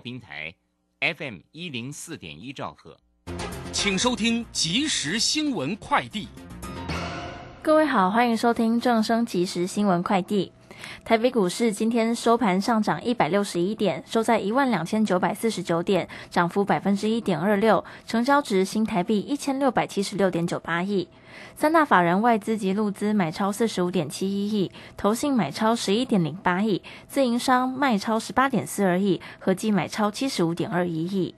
平台，FM 一零四点一兆赫，请收听即时新闻快递。各位好，欢迎收听正声即时新闻快递。台北股市今天收盘上涨一百六十一点，收在一万两千九百四十九点，涨幅百分之一点二六，成交值新台币一千六百七十六点九八亿。三大法人外资及路资买超四十五点七一亿，投信买超十一点零八亿，自营商卖超十八点四二亿，合计买超七十五点二一亿。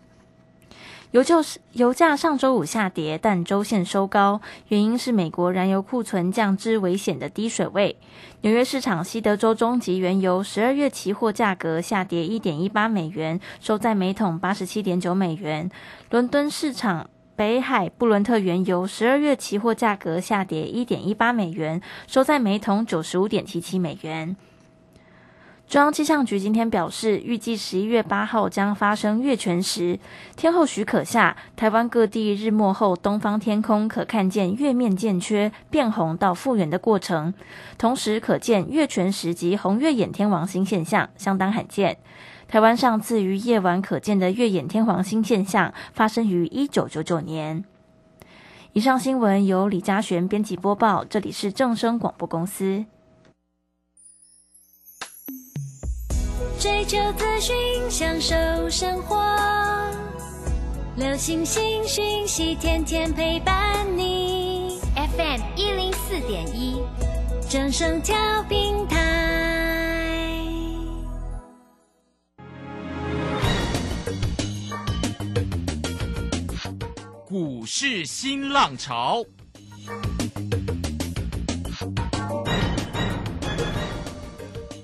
油就是油价上周五下跌，但周线收高，原因是美国燃油库存降至危险的低水位。纽约市场西德州中级原油十二月期货价格下跌一点一八美元，收在每桶八十七点九美元。伦敦市场北海布伦特原油十二月期货价格下跌一点一八美元，收在每桶九十五点七七美元。中央气象局今天表示，预计十一月八号将发生月全食，天后许可下，台湾各地日末后东方天空可看见月面渐缺、变红到复原的过程，同时可见月全食及红月掩天王星现象，相当罕见。台湾上次于夜晚可见的月掩天王星现象，发生于一九九九年。以上新闻由李嘉璇编辑播报，这里是正声广播公司。追求资讯，享受生活，流星星讯息，天天陪伴你。FM 一零四点一，掌声跳平台。股市新浪潮。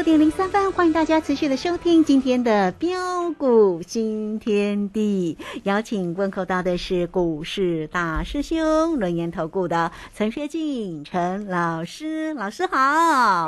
六点零三分，欢迎大家持续的收听今天的标股新天地。邀请问候到的是股市大师兄、轮研投顾的陈学进陈老师，老师好。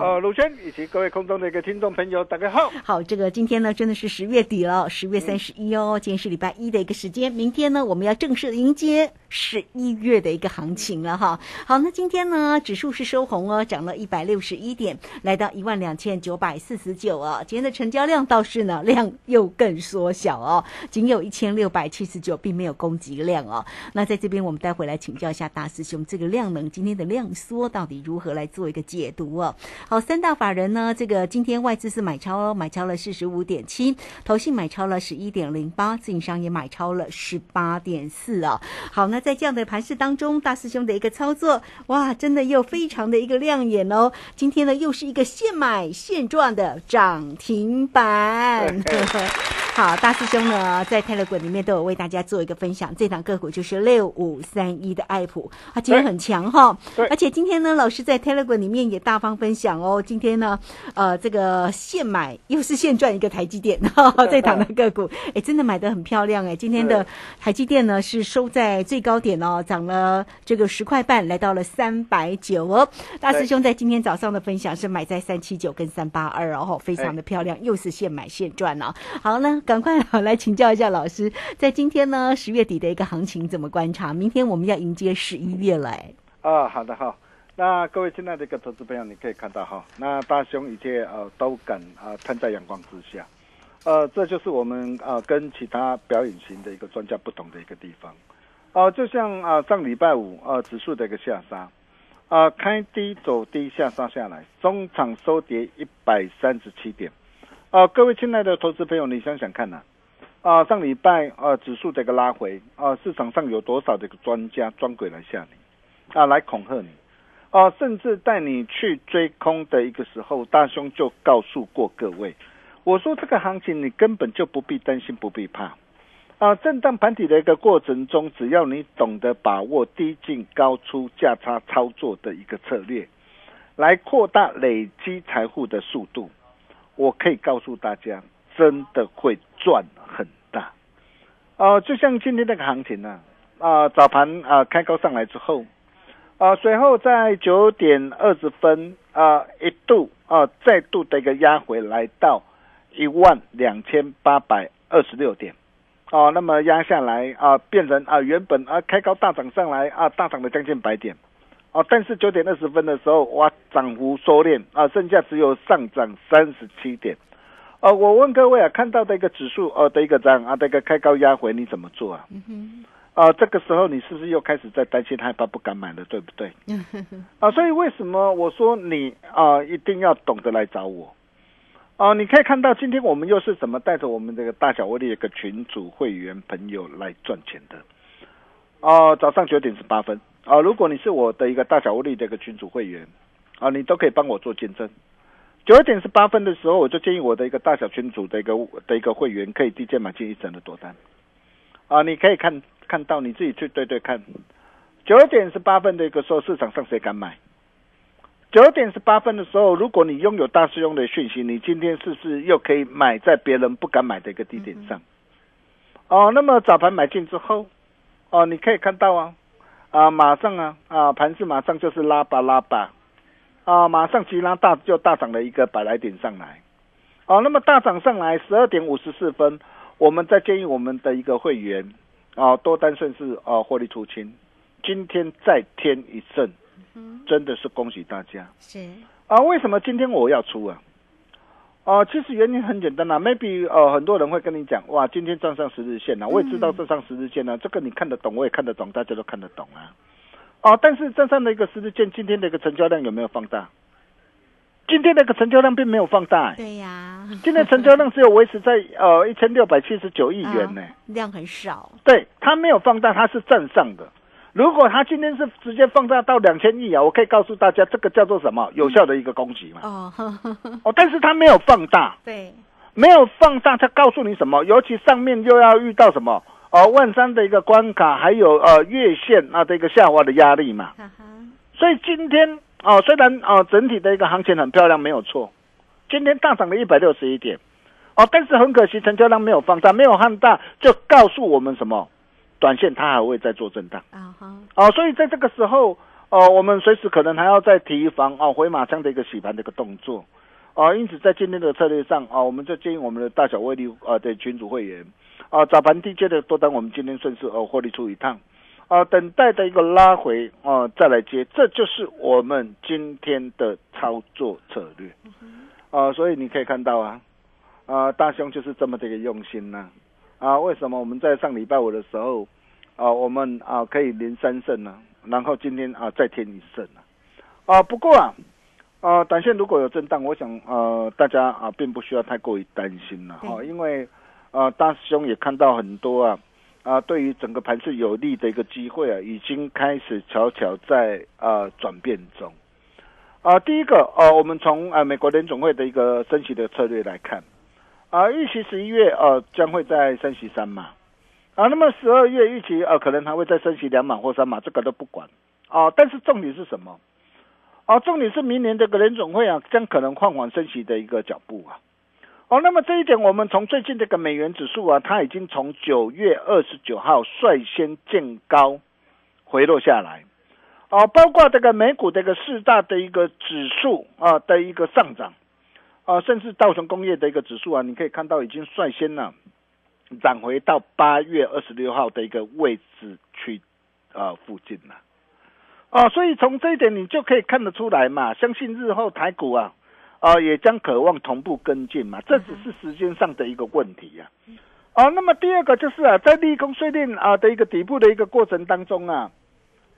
呃，卢轩以及各位空中的一个听众朋友，大家好。好，这个今天呢，真的是十月底了，十月三十一哦，今天是礼拜一的一个时间，明天呢，我们要正式迎接十一月的一个行情了哈。好，那今天呢，指数是收红哦，涨了一百六十一点，来到一万两千九。百四十九啊，今天的成交量倒是呢，量又更缩小哦，仅有一千六百七十九，并没有供给量哦。那在这边，我们待会来请教一下大师兄，这个量能今天的量缩到底如何来做一个解读哦？好，三大法人呢，这个今天外资是买超哦，买超了四十五点七，投信买超了十一点零八，自营商也买超了十八点四啊。好，那在这样的盘势当中，大师兄的一个操作，哇，真的又非常的一个亮眼哦。今天呢，又是一个现买现。赚的涨停板，好，大师兄呢在泰勒股里面都有为大家做一个分享，这档个股就是六五三一的爱普，啊今天很强哈，而且今天呢老师在泰勒股里面也大方分享哦，今天呢呃这个现买又是现赚一个台积电，哈哈这档的个股。哎真的买的很漂亮哎，今天的台积电呢是收在最高点哦，涨了这个十块半，来到了三百九哦，大师兄在今天早上的分享是买在三七九跟三八。八二哦，非常的漂亮，又是现买现赚哦。好呢，赶快 来请教一下老师，在今天呢十月底的一个行情怎么观察？明天我们要迎接十一月了。啊，好的哈。那各位亲爱的一个投资朋友，你可以看到哈，那大熊一切呃都敢啊喷在阳光之下，呃，这就是我们啊跟其他表演型的一个专家不同的一个地方。哦、就像啊、上礼拜五呃指数的一个下杀，啊、开低走低下杀下来，中场收跌一百三十七点。啊、各位亲爱的投资朋友，你想想看呐、啊，上礼拜啊指数的一个拉回啊，市场上有多少的一个专家专鬼来吓你啊，来恐吓你啊，甚至带你去追空的一个时候，大兄就告诉过各位，我说这个行情你根本就不必担心，不必怕。啊，震荡盘底的一个过程中，只要你懂得把握低进高出价差操作的一个策略，来扩大累积财富的速度，我可以告诉大家，真的会赚很大。啊，就像今天那个行情呢、啊，早盘啊开高上来之后，啊，随后在九点二十分啊一度啊再度的一个压回来到一万两千八百二十六点。哦，那么压下来啊，变成啊原本啊开高大涨上来啊，大涨了将近百点，哦，但是九点二十分的时候，哇，涨幅收敛啊，剩下只有上涨三十七点。哦，我问各位啊，看到的一个指数哦的一个涨啊的一个开高压回，你怎么做啊？啊，这个时候你是不是又开始在担心害怕不敢买了，对不对？啊，所以为什么我说你啊一定要懂得来找我？哦，你可以看到今天我们又是怎么带着我们这个大小威力的一个群主会员朋友来赚钱的。哦，早上九点十八分啊，如果你是我的一个大小威力的一个群主会员啊，你都可以帮我做见证。九点十八分的时候，我就建议我的一个大小群组的一个的一个会员可以低阶买进一整的多单。啊，你可以看看到你自己去对对看，九点十八分的一个时候，市场上谁敢买？九点十八分的时候，如果你拥有大师兄的讯息，你今天是不是又可以买在别人不敢买的一个低点上？哦，那么早盘买进之后，哦，你可以看到啊，啊，马上啊，啊，盘市马上就是拉吧拉吧，啊，马上急拉大就大涨了一个百来点上来，哦，那么大涨上来十二点五十四分，我们再建议我们的一个会员，哦，多单顺势哦获利出清，今天再添一胜。真的是恭喜大家是啊！为什么今天我要出啊？啊，其实原因很简单啊，maybe 呃很多人会跟你讲，哇，今天站上十日线了、啊，我也知道站上十日线了、啊，这个你看得懂，我也看得懂，大家都看得懂啊。哦、啊，但是站上的一个十日线，今天的一个成交量有没有放大？今天那个成交量并没有放大、欸，对呀，今天成交量只有维持在呃一千六百七十九亿元呢、量很少，对，它没有放大，它是站上的。如果它今天是直接放大到两千亿啊，我可以告诉大家，这个叫做什么？有效的一个攻击嘛。哦，哦，但是它没有放大，对，没有放大，它告诉你什么？尤其上面又要遇到什么？哦，万三的一个关卡，还有呃月线啊的一个下滑的压力嘛。所以今天哦，虽然哦整体的一个行情很漂亮，没有错，今天大涨了一百六十一点，哦，但是很可惜成交量没有放大，没有放大，就告诉我们什么？短线它还会再做震荡。啊哈，哦，所以在这个时候哦，我们随时可能还要再提防哦回马枪的一个洗盘的一个动作。哦，因此在今天的策略上哦，我们就建议我们的大小威力啊的群主会员啊早盘低阶的多单，我们今天顺势哦获利出一趟。啊，等待的一个拉回啊再来接，这就是我们今天的操作策略。啊，所以你可以看到啊啊大兄就是这么的一个用心呐、啊。啊，为什么我们在上礼拜五的时候，啊，我们啊可以连三胜呢？然后今天啊再添一胜呢？啊，不过啊，啊，短线如果有震荡，我想呃大家啊并不需要太过于担心了哈、啊，因为啊大师兄也看到很多啊啊对于整个盘势有利的一个机会啊，已经开始悄悄在啊转变中。啊，第一个呃、啊，我们从啊美国联总会的一个升息的策略来看。啊，预期十一月呃将会在升息三码，啊，那么十二月预期呃可能还会再升息两码或三码，这个都不管啊。但是重点是什么？啊，重点是明年这个联总会啊将可能放缓升息的一个脚步啊。哦、那么这一点我们从最近这个美元指数啊，它已经从九月二十九号率先见高回落下来，啊，包括这个美股这个四大的一个指数啊的一个上涨。啊，甚至道琼工业的一个指数啊，你可以看到已经率先呢涨回到八月二十六号的一个位置去啊附近了。啊，所以从这一点你就可以看得出来嘛，相信日后台股啊啊也将渴望同步跟进嘛，这只是时间上的一个问题呀、哦，那么第二个就是啊，在利空碎裂啊的一个底部的一个过程当中啊，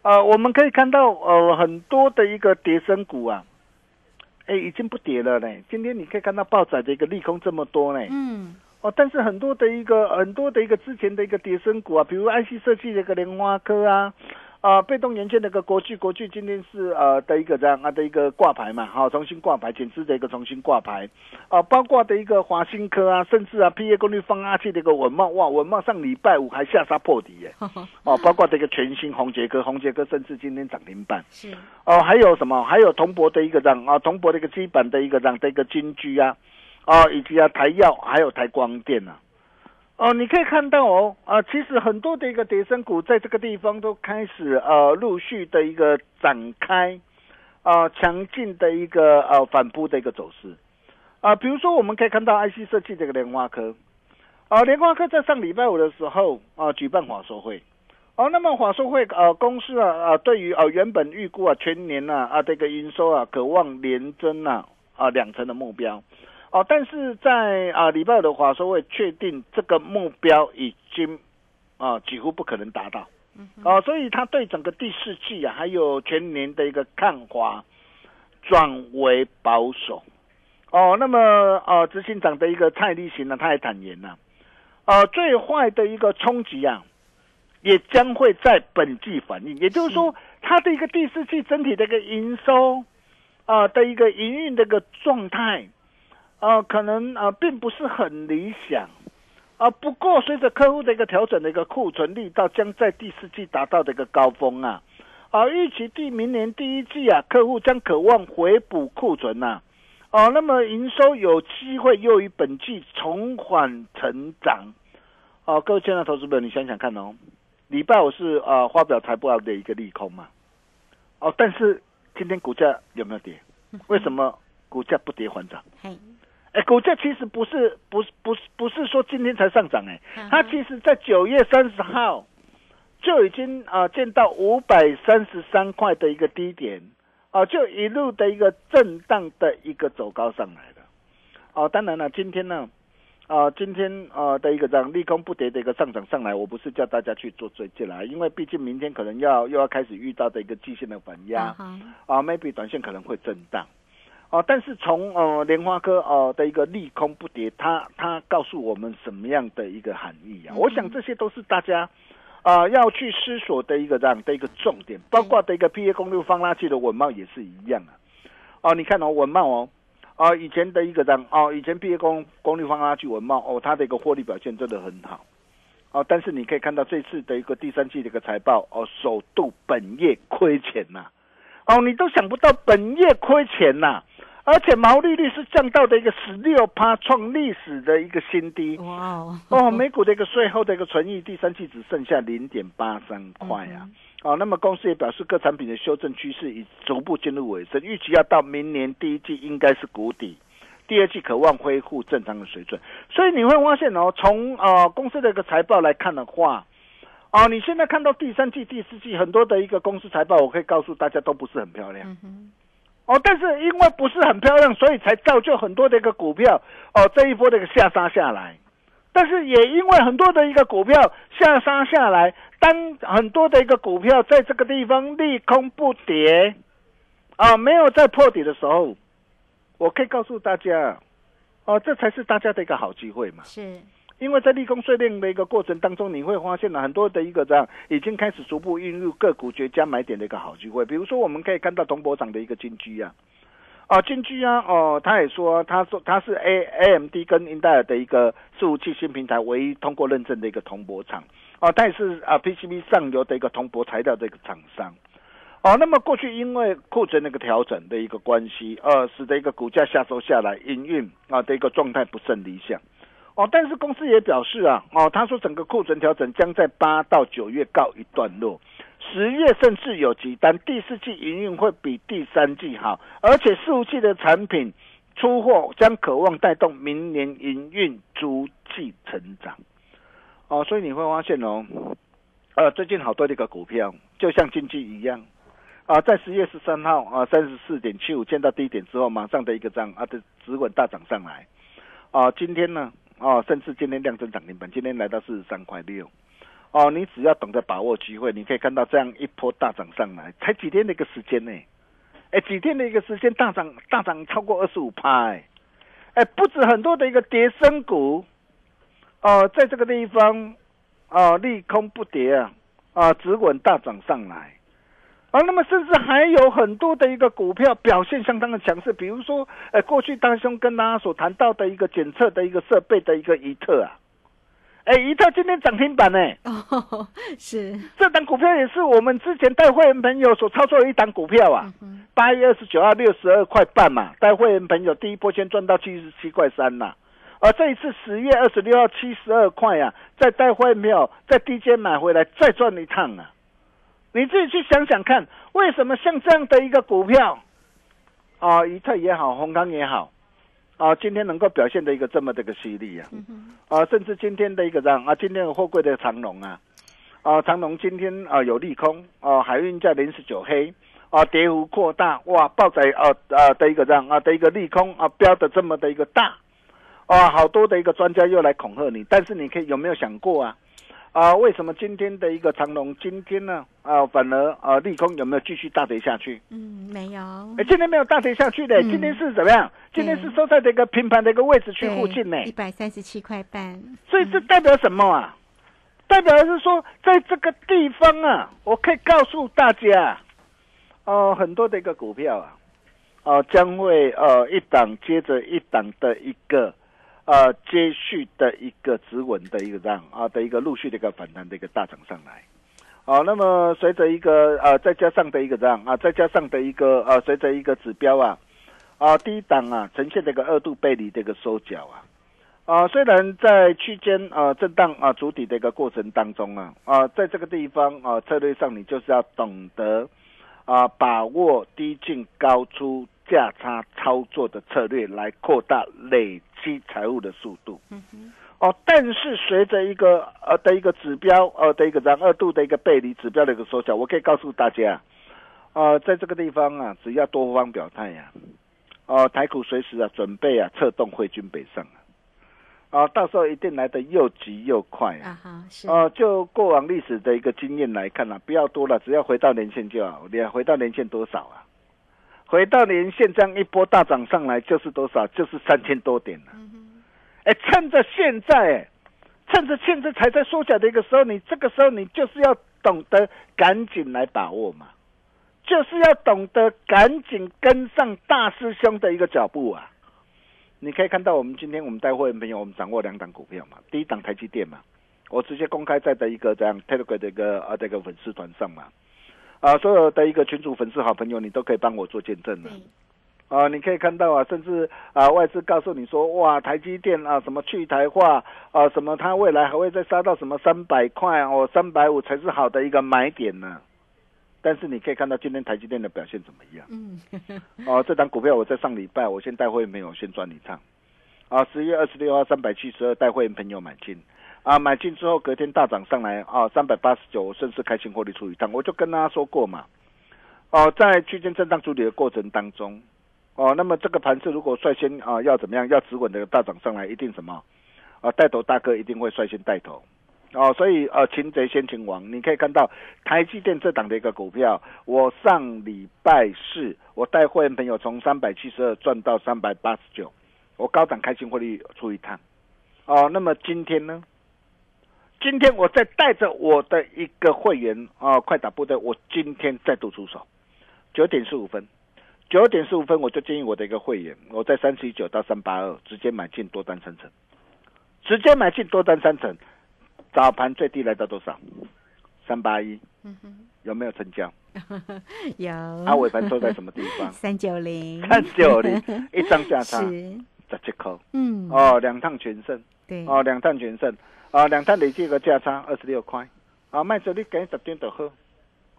呃，我们可以看到呃很多的一个跌升股啊，哎，已经不跌了嘞。今天你可以看到暴涨的一个利空这么多嘞。嗯，哦，但是很多的一个很多的一个之前的一个跌升股啊，比如 IC 设计的一个莲花科啊。啊，被动元件那个国巨，国巨今天是呃的一个这样啊的一个挂牌嘛，好，重新挂牌，减资的一个重新挂牌，啊，包括的一个华新科啊，甚至啊，P A 功率放大器的一个文茂，哇，文茂上礼拜五还下杀破底耶，哦，包括这个全新红杰科，红杰科甚至今天涨停板，是，哦，还有什么？还有铜箔的一个这样啊，铜箔的一个基本的一个这样的一个金居啊，啊，以及啊台药，还有台光电啊。哦，你可以看到哦，啊，其实很多的一个跌升股在这个地方都开始呃陆续的一个展开，啊，强劲的一个呃反扑的一个走势，啊，比如说我们可以看到 IC 设计这个莲花科，啊，莲花科在上礼拜五的时候啊举办华硕会，哦，那么华硕会呃公司啊啊对于啊原本预估啊全年呐啊这个营收啊渴望连增呐啊两成的目标。哦，但是在啊礼拜五的话，说会确定这个目标已经啊几乎不可能达到，哦，所以他对整个第四季啊还有全年的一个看法转为保守。哦，那么呃执行长的一个蔡立行呢，他也坦言呐，呃最坏的一个冲击啊，也将会在本季反映，也就是说，他的一个第四季整体的一个营收啊的一个营运的一个状态。啊，可能啊，并不是很理想啊。不过，随着客户的一个调整的一个库存力道，将在第四季达到的一个高峰啊。啊，预期第明年第一季啊，客户将渴望回补库存呐。哦，那么营收有机会优于本季重缓成长。哦，各位亲爱的投资者，你想想看哦，礼拜五是啊发表财报的一个利空嘛。哦，但是今天股价有没有跌？为什么股价不跌反涨？哎，股价其实不是，不是，不是，不是说今天才上涨，哎，它其实在九月三十号就已经啊见到五百三十三块的一个低点，啊，就一路的一个震荡的一个走高上来的，哦，当然了，今天呢，啊，今天啊的一个这样利空不跌的一个上涨上来，我不是叫大家去做追进来，因为毕竟明天可能要又要开始遇到的一个季线的反压，啊，maybe 短线可能会震荡。哦，但是从呃莲花科哦的一个利空不跌，它它告诉我们什么样的一个含义啊？我想这些都是大家啊要去思索的一个这样的一个重点，包括的一个 P A 公路放拉器的文茂也是一样啊。哦，你看哦，文茂哦，啊以前的一个这样哦，以前 P A 公功率方拉器稳茂哦，它的一个获利表现真的很好哦，但是你可以看到这次的一个第三季的一个财报哦，首度本业亏钱呐，哦，你都想不到本业亏钱呐。而且毛利率是降到的一个十六趴，创历史的一个新低。哇哦！哦，美股的一个税后的一个存益，第三季只剩下零点八三块啊。哦，那么公司也表示，各产品的修正趋势已逐步进入尾声，预期要到明年第一季应该是谷底，第二季渴望恢复正常的水准。所以你会发现哦，从呃公司的一个财报来看的话，哦，你现在看到第三季、第四季很多的一个公司财报，我可以告诉大家都不是很漂亮。哦，但是因为不是很漂亮，所以才造就很多的一个股票哦这一波的一个下杀下来。但是也因为很多的一个股票下杀下来，当很多的一个股票在这个地方利空不跌，啊，没有在破底的时候，我可以告诉大家，哦，这才是大家的一个好机会嘛。是。因为在利空碎裂的一个过程当中，你会发现了很多的一个这样已经开始逐步运入个股绝佳买点的一个好机会。比如说，我们可以看到铜博厂的一个金居啊，啊金居啊，哦，他也说，他说他是 A A M D 跟英戴尔的一个伺服器新平台唯一通过认证的一个铜箔厂，哦，他也是啊 P C B 上游的一个铜箔材料的一个厂商，哦，那么过去因为库存那个调整的一个关系，呃，使得一个股价下收下来，营运啊的一个状态不甚理想。哦，但是公司也表示啊，哦，他说整个库存调整将在八到九月告一段落，十月甚至有急单，第四季营运会比第三季好，而且四五季的产品出货将渴望带动明年营运逐季成长。哦，所以你会发现哦，呃，最近好多这个股票就像经济一样，啊，在十月十三号啊三十四点七五见到低点之后，马上的一个涨啊的止稳大涨上来。啊，今天呢，哦，甚至今天量增涨停板，今天来到四十三块六。哦，你只要懂得把握机会，你可以看到这样一波大涨上来，才几天的一个时间呢？哎，几天的一个时间大涨大涨超过二十五趴，哎，哎，不止很多的一个跌升股，哦，在这个地方，哦，利空不跌啊，啊，只稳大涨上来。啊，那么甚至还有很多的一个股票表现相当的强势，比如说，呃，过去大兄跟大家所谈到的一个检测的一个设备的一个仪特啊，哎，仪特今天涨停板呢，哦，是。这档股票也是我们之前带会员朋友所操作的一档股票啊，八月二十九号六十二块半嘛，带会员朋友第一波先赚到七十七块三呐，而这一次十月二十六号七十二块啊，再带会员朋友在低阶买回来再赚一趟啊。你自己去想想看，为什么像这样的一个股票，啊，怡特也好，宏康也好，啊，今天能够表现的一个这么的一个犀利啊，啊，甚至今天的一个让啊，今天的货柜的长龙啊，啊，长龙今天啊有利空啊，海运价零十九黑啊，跌幅扩大，哇，爆仔啊啊的一个让啊的一个利空啊，标的这么的一个大，啊，好多的一个专家又来恐吓你，但是你可以有没有想过啊？啊，为什么今天的一个长龙今天呢？啊，反而啊，利空有没有继续大跌下去？嗯，没有。哎，今天没有大跌下去的，今天是怎么样？今天是收在这个平盘的一个位置区附近呢，一百三十七块半。所以这代表什么啊？代表的是说，在这个地方啊，我可以告诉大家，哦，很多的一个股票啊，哦，将会呃一档接着一档的一个。呃，接续的一个止稳的一个这样啊的一个陆续的一个反弹的一个大涨上来，啊，那么随着一个呃再加上的一个这样啊再加上的一个呃随着一个指标啊啊低档啊呈现这个二度背离的一个收脚啊啊虽然在区间啊震荡啊主体的一个过程当中啊啊在这个地方啊策略上你就是要懂得啊把握低进高出。价差操作的策略来扩大累积财务的速度。嗯。哦，但是随着一个呃的一个指标呃的一个然二度的一个背离指标的一个缩小，我可以告诉大家呃，在这个地方啊，只要多方表态呀，哦，台股随时啊准备啊策动汇军北上啊，啊，到时候一定来的又急又快啊。哈，是。哦，就过往历史的一个经验来看啊，不要多了，只要回到年线就好。你回到年线多少啊？回到年线这样一波大涨上来，就是多少？就是三千多点了。哎，趁着现在，趁着现在才在缩小的一个时候，你这个时候你就是要懂得赶紧来把握嘛，就是要懂得赶紧跟上大师兄的一个脚步啊！你可以看到，我们今天我们带会员朋友，我们掌握两档股票嘛，第一档台积电嘛，我直接公开在的一个这样 Telegram 的一个啊这个粉丝团上嘛。啊，所有的一个群主粉丝好朋友，你都可以帮我做见证的。啊，你可以看到啊，甚至啊，外资告诉你说，哇，台积电啊，什么去台化啊，什么它未来还会再杀到什么三百块哦，三百五才是好的一个买点呢。但是你可以看到今天台积电的表现怎么样？嗯，哦，这档股票我在上礼拜我先带会员朋友先赚一趟。啊，十月二十六号三百七十二带会员朋友买进。啊，买进之后隔天大涨上来啊，三百八十九，顺势开心获利出一趟。我就跟大家说过嘛，哦，在区间震荡处理的过程当中，哦，那么这个盘子如果率先啊要怎么样，要止稳的大涨上来，一定什么啊带头大哥一定会率先带头哦，所以呃擒贼先擒王，你可以看到台积电这档的一个股票，我上礼拜四我带会员朋友从三百七十二赚到三百八十九，我高档开心获利出一趟哦，那么今天呢？今天我再带着我的一个会员啊，快打部队，我今天再度出手，九点十五分，九点十五分我就建议我的一个会员，我在三七九到三八二直接买进多单三成，直接买进多单三成，早盘最低来到多少？三八一，有没有成交？有。阿尾盘收在什么地方？三九零，三九零，一张价差 十七块，嗯，哦，两趟全胜，对，哦，两趟全胜。啊，两趟累计个价差二十六块，啊，卖这里给十点就好，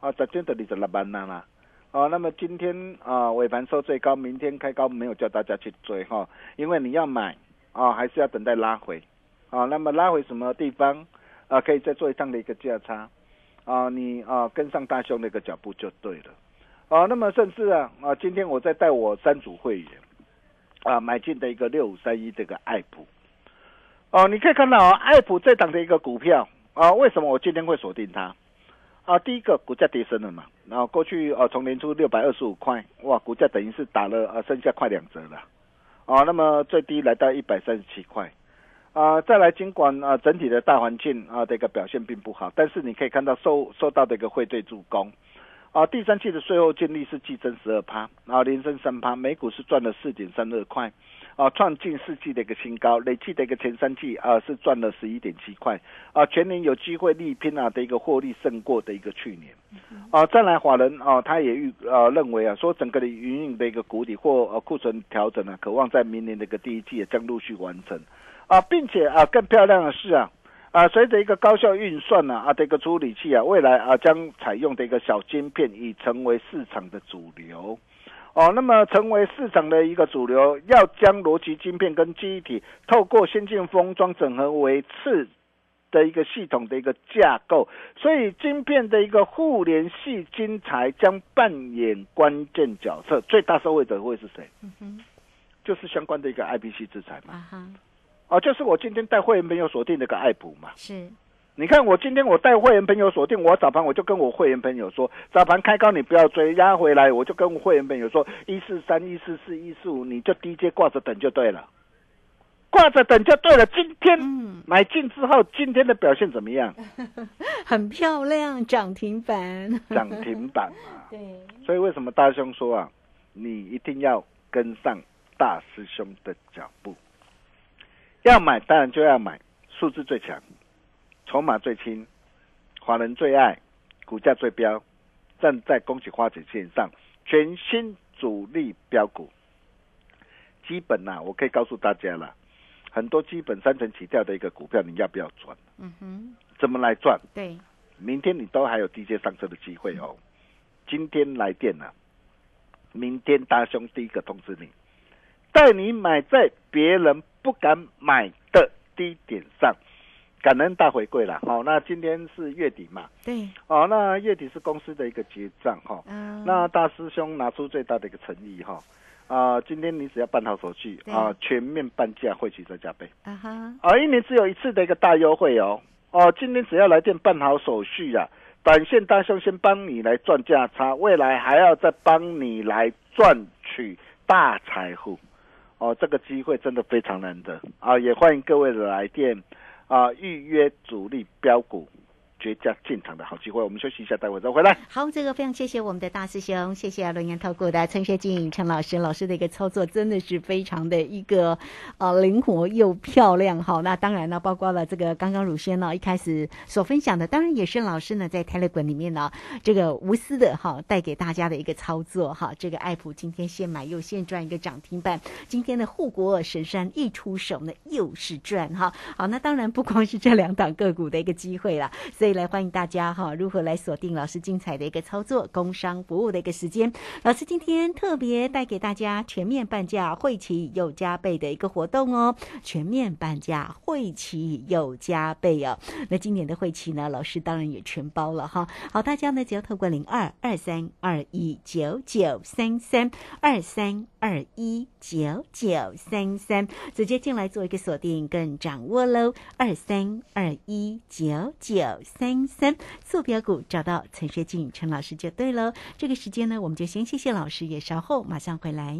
啊，十点就二十六万啦啦，啊，那么今天啊尾盘收最高，明天开高没有叫大家去追哈，因为你要买啊，还是要等待拉回，啊，那么拉回什么地方啊，可以再做一趟的一个价差，啊，你啊跟上大兄的一个脚步就对了，啊，那么甚至啊啊，今天我再带我三组会员啊买进的一个六五三一这个爱普。哦，你可以看到啊，爱普这档的一个股票啊，为什么我今天会锁定它？啊，第一个股价跌升了嘛，然后过去啊从年初六百二十五块，哇，股价等于是打了呃剩下快两折了，啊，那么最低来到一百三十七块，啊，再来尽管啊整体的大环境啊的一个表现并不好，但是你可以看到受受到的一个汇兑助攻，啊，第三季的税后净利是季增十二趴，然后连升三趴，每股是赚了四点三二块。啊，创近四季的一个新高，累计的一个前三季啊是赚了十一点七块，啊，全年有机会力拼啊的一个获利胜过的一个去年，啊，再来华人啊，他也预啊认为啊，说整个的营运的一个谷底或呃库存调整呢，渴望在明年的一个第一季也将陆续完成，啊，并且啊更漂亮的是啊，啊随着一个高效运算呢啊的一个处理器啊，未来啊将采用的一个小晶片已成为市场的主流。哦，那么成为市场的一个主流，要将逻辑晶片跟记忆体透过先进封装整合为次的一个系统的一个架构，所以晶片的一个互联系晶材将扮演关键角色，最大受惠者会是谁？嗯哼，就是相关的一个 IPC 制裁嘛。啊哈，哦，就是我今天带会员朋友锁定那个爱普嘛。是。你看，我今天我带会员朋友锁定，我早盘我就跟我会员朋友说，早盘开高你不要追，压回来我就跟我会员朋友说，一四三、一四四、一四五，你就低阶挂着等就对了，挂着等就对了。今天买进之后，今天的表现怎么样？很漂亮，涨停板，涨停板嘛。对。所以为什么大兄说啊，你一定要跟上大师兄的脚步，要买当然就要买数字最强。筹码最轻，华人最爱，股价最标，站在恭喜花姐线上，全新主力标股。基本呐，我可以告诉大家了，很多基本三成起跳的一个股票，你要不要赚？嗯哼，怎么来赚？对，明天你都还有低阶上车的机会哦。今天来电了，明天大兄第一个通知你，带你买在别人不敢买的低点上。感恩大回归了，好，那今天是月底嘛？对，哦，那月底是公司的一个结账哈。嗯。那大师兄拿出最大的一个诚意哈，啊，今天你只要办好手续啊，全面半价，会期再加倍。啊哈。啊，一年只有一次的一个大优惠哦，哦，今天只要来电办好手续啊，短线大兄先帮你来赚价差，未来还要再帮你来赚取大财富，哦，这个机会真的非常难得啊，也欢迎各位的来电。啊，预约主力标股。绝佳进场的好机会，我们休息一下，待会再回来。好，这个非常谢谢我们的大师兄，谢谢龙岩投顾的陈学进陈老师，老师的一个操作真的是非常的一个呃灵活又漂亮。好，那当然呢，包括了这个刚刚乳轩呢一开始所分享的，当然也是老师呢在泰勒滚里面呢这个无私的哈带给大家的一个操作哈。这个爱普今天现买又现赚一个涨停板，今天的护国神山一出手呢又是赚哈。好，那当然不光是这两档个股的一个机会了，所以。来欢迎大家哈，如何来锁定老师精彩的一个操作、工商服务的一个时间？老师今天特别带给大家全面半价、会期有加倍的一个活动哦！全面半价、会期有加倍哦。那今年的会期呢，老师当然也全包了哈。好，大家呢只要透过零二二三二一九九三三二三二一九九三三直接进来做一个锁定更掌握喽。二三二一九九三。三坐标股找到陈学静陈老师就对了。这个时间呢，我们就先谢谢老师，也稍后马上回来。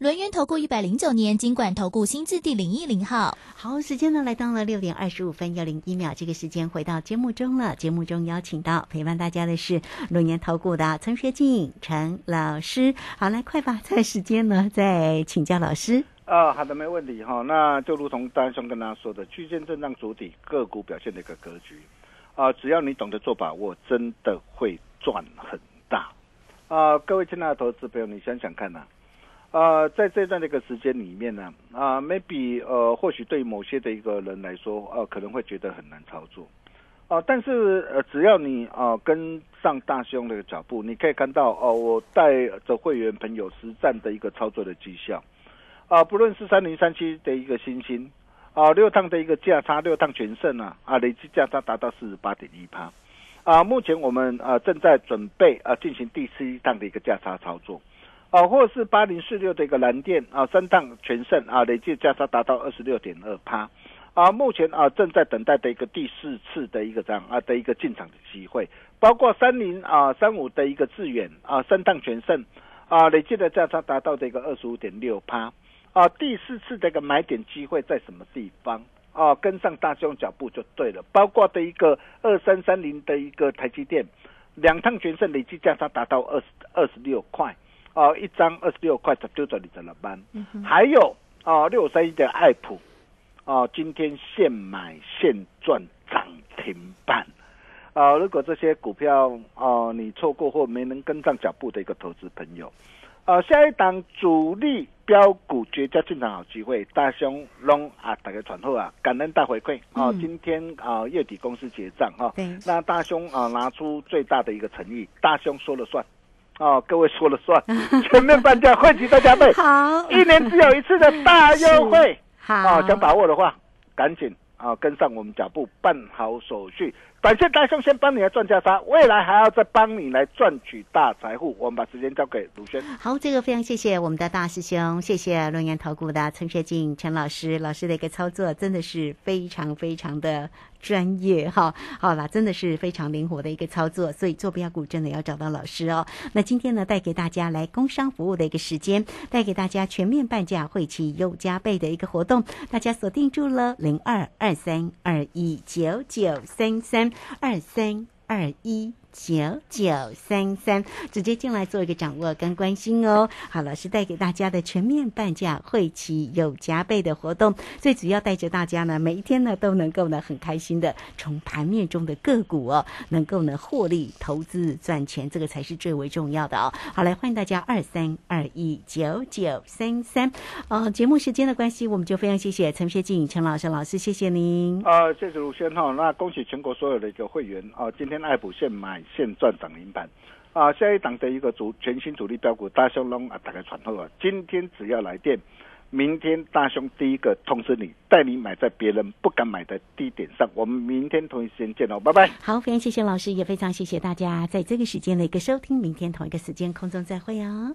轮源投顾一百零九年金管投顾新字第零一零号。好，时间呢来到了六点二十五分又零一秒，这个时间回到节目中了。节目中邀请到陪伴大家的是轮源投顾的陈学静陈老师。好，来快吧，在时间呢再请教老师。啊，好的，没问题哈。那就如同丹兄跟大家说的，区间震荡主体个股表现的一个格局啊，只要你懂得做把握，真的会赚很大啊。各位亲爱的投资朋友，你想想看呐、呃，在这段的一个时间里面呢，啊、m a y b e 呃，或许对某些的一个人来说，呃，可能会觉得很难操作，啊、但是呃，只要你啊、跟上大兄的脚步，你可以看到哦、我带着会员朋友实战的一个操作的绩效，啊、不论是三零三七的一个新星，啊、六趟的一个价差，六趟全胜啊，啊，累计价差达到四十八点一趴，啊，目前我们啊、正在准备啊进行第四趟的一个价差操作。啊，或是八零四六的一个蓝电啊，三趟全胜啊，累计价差达到二十六点二趴，啊，目前啊正在等待的一个第四次的一个这样啊的一个进场的机会，包括三零啊三五的一个致远啊，三趟全胜啊，累计的价差达到的一个二十五点六趴，啊，第四次的一个买点机会在什么地方？啊，跟上大众脚步就对了，包括的一个二三三零的一个台积电，两趟全胜累计价差达到二十二十六块。啊，一张二十六块，十六转你怎么办？还有哦，六三一的爱普哦，今天现买现赚涨停板啊！如果这些股票啊你错过或没能跟上脚步的一个投资朋友啊，下一档主力标股绝佳进场好机会，大兄龙啊，大家传后啊，感恩大回馈啊！嗯今天啊月底公司结账哈、对那大兄啊拿出最大的一个诚意，大兄说了算。哦，各位说了算，全面半价，汇集大家倍，好，一年只有一次的大优惠。好，啊，想把握的话，赶紧啊跟上我们脚步，办好手续。感谢大兄先帮你来赚价差，未来还要再帮你来赚取大财富。我们把时间交给卢轩。好，这个非常谢谢我们的大师兄，谢谢论研投顾的陈学静陈老师，老师的一个操作真的是非常非常的专业哈。好啦，真的是非常灵活的一个操作，所以做标股真的要找到老师哦。那今天呢，带给大家来工商服务的一个时间，带给大家全面半价会期又加倍的一个活动，大家锁定住了零二二三二一九九三三二三二一。九九三三，直接进来做一个掌握跟关心哦。好，老师带给大家的全面半价会期有加倍的活动，最主要带着大家呢，每一天呢都能够呢很开心的从盘面中的个股哦，能够呢获利投资赚钱，这个才是最为重要的哦。好，来欢迎大家二三二一九九三三。哦，节目时间的关系，我们就非常谢谢陈学静陈老师老师，谢谢您。呃，谢谢卢轩哈。那恭喜全国所有的一个会员啊、今天爱普现买现赚涨停板啊、下一档的一个主全新主力标股大雄龙啊，打开传后啊，今天只要来电。明天大雄第一个通知你，带你买在别人不敢买的低点上。我们明天同一时间见哦，拜拜。好，非常谢谢老师，也非常谢谢大家在这个时间的一个收听。明天同一个时间空中再会哦。